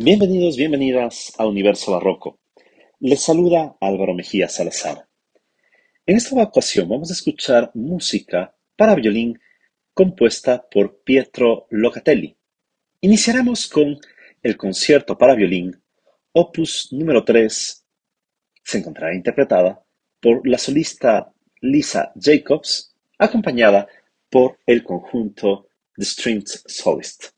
Bienvenidos, bienvenidas a Universo Barroco. Les saluda Álvaro Mejía Salazar. En esta ocasión vamos a escuchar música para violín compuesta por Pietro Locatelli. Iniciaremos con el concierto para violín, opus número 3. Se encontrará interpretada por la solista Lisa Jacobs, acompañada por el conjunto The Strings Solist.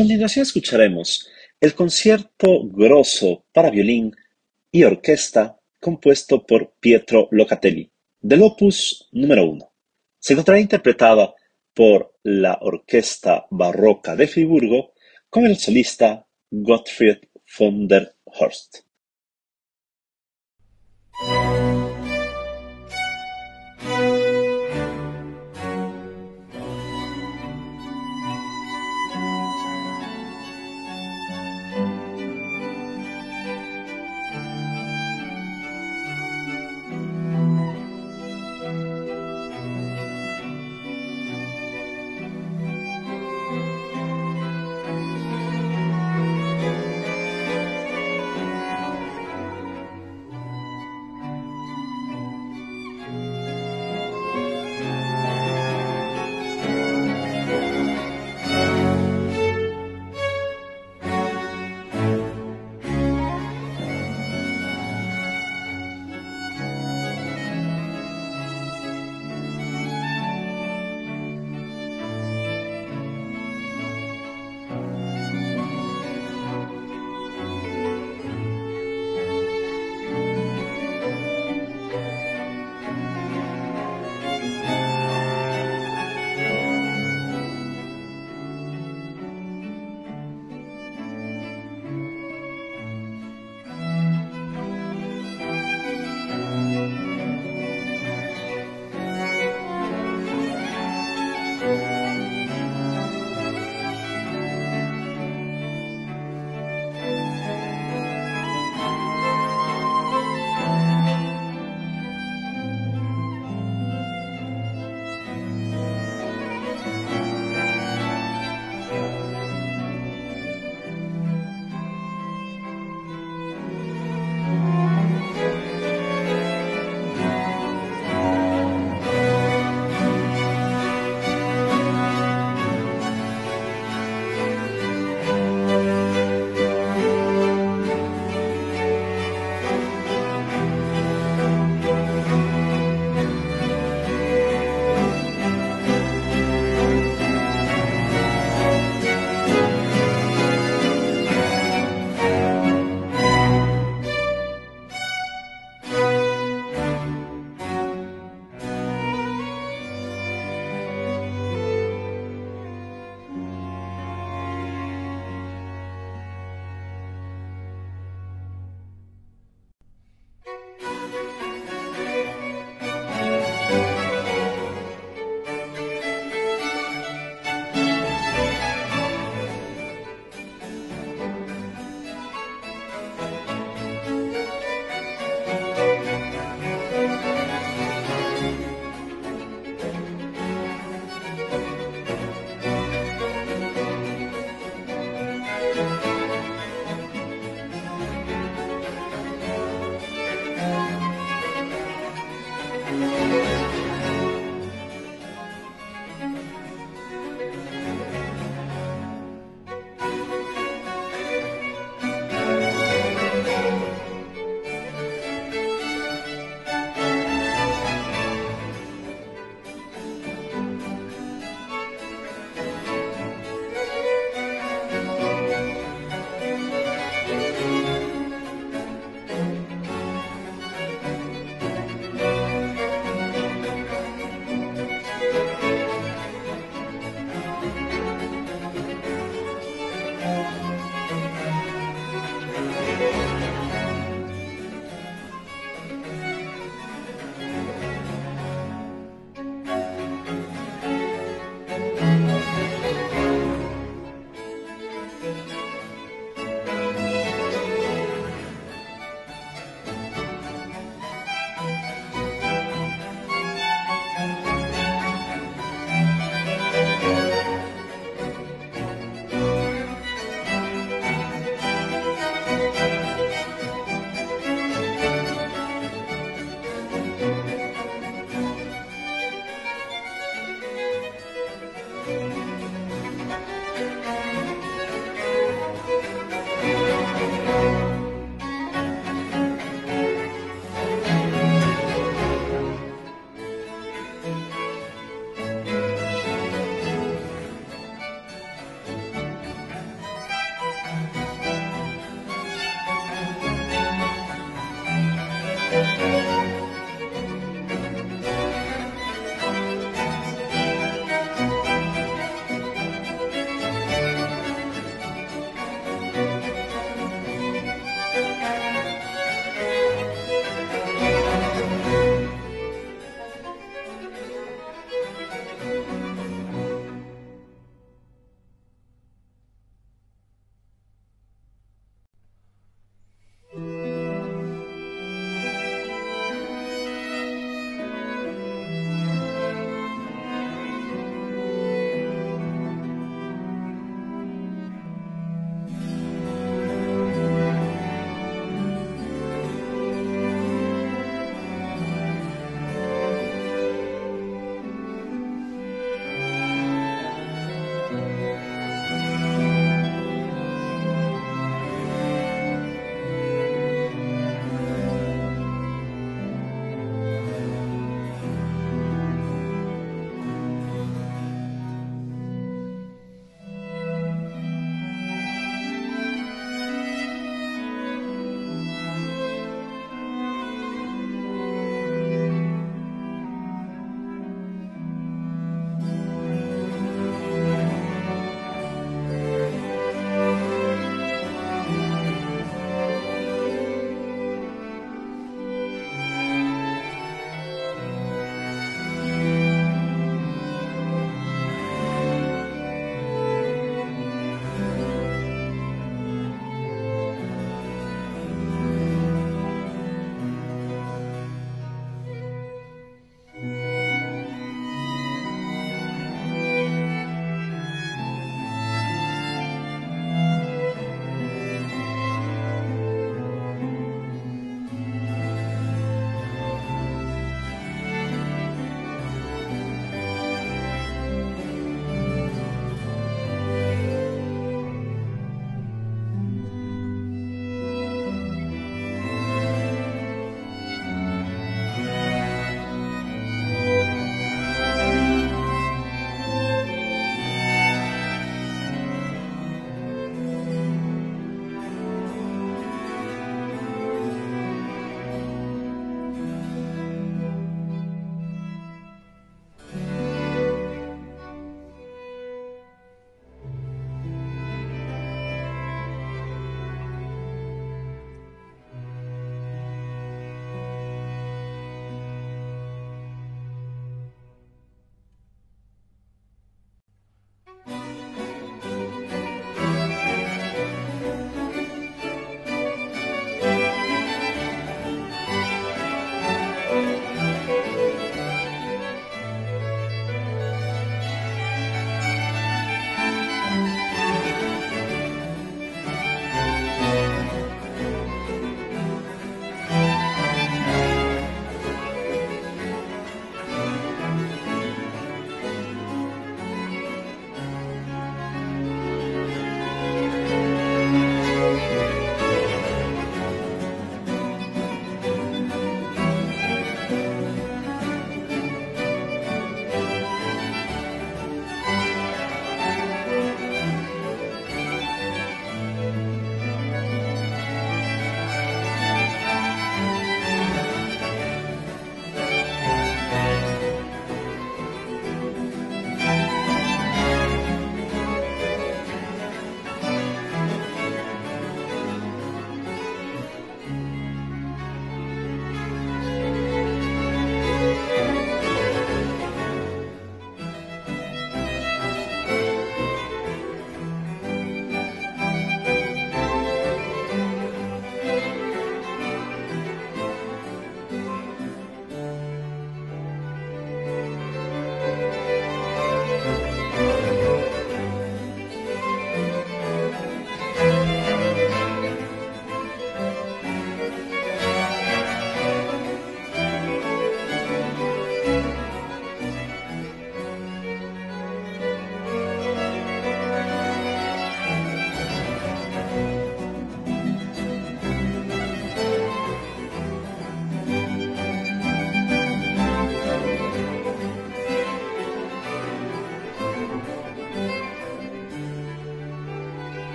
Continuación escucharemos el concierto grosso para violín y orquesta compuesto por Pietro Locatelli, del opus número 1. Se encontrará interpretada por la Orquesta Barroca de Friburgo con el solista Gottfried von der Horst.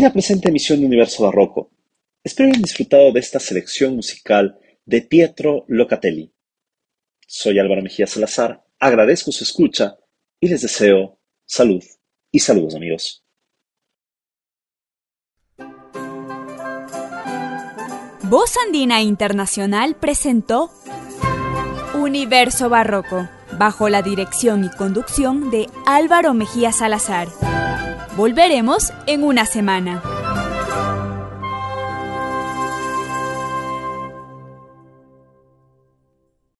La presente emisión de Universo Barroco. Espero hayan disfrutado de esta selección musical de Pietro Locatelli. Soy Álvaro Mejía Salazar, agradezco su escucha y les deseo salud y saludos amigos. Voz Andina Internacional presentó Universo Barroco, bajo la dirección y conducción de Álvaro Mejía Salazar. Volveremos en una semana.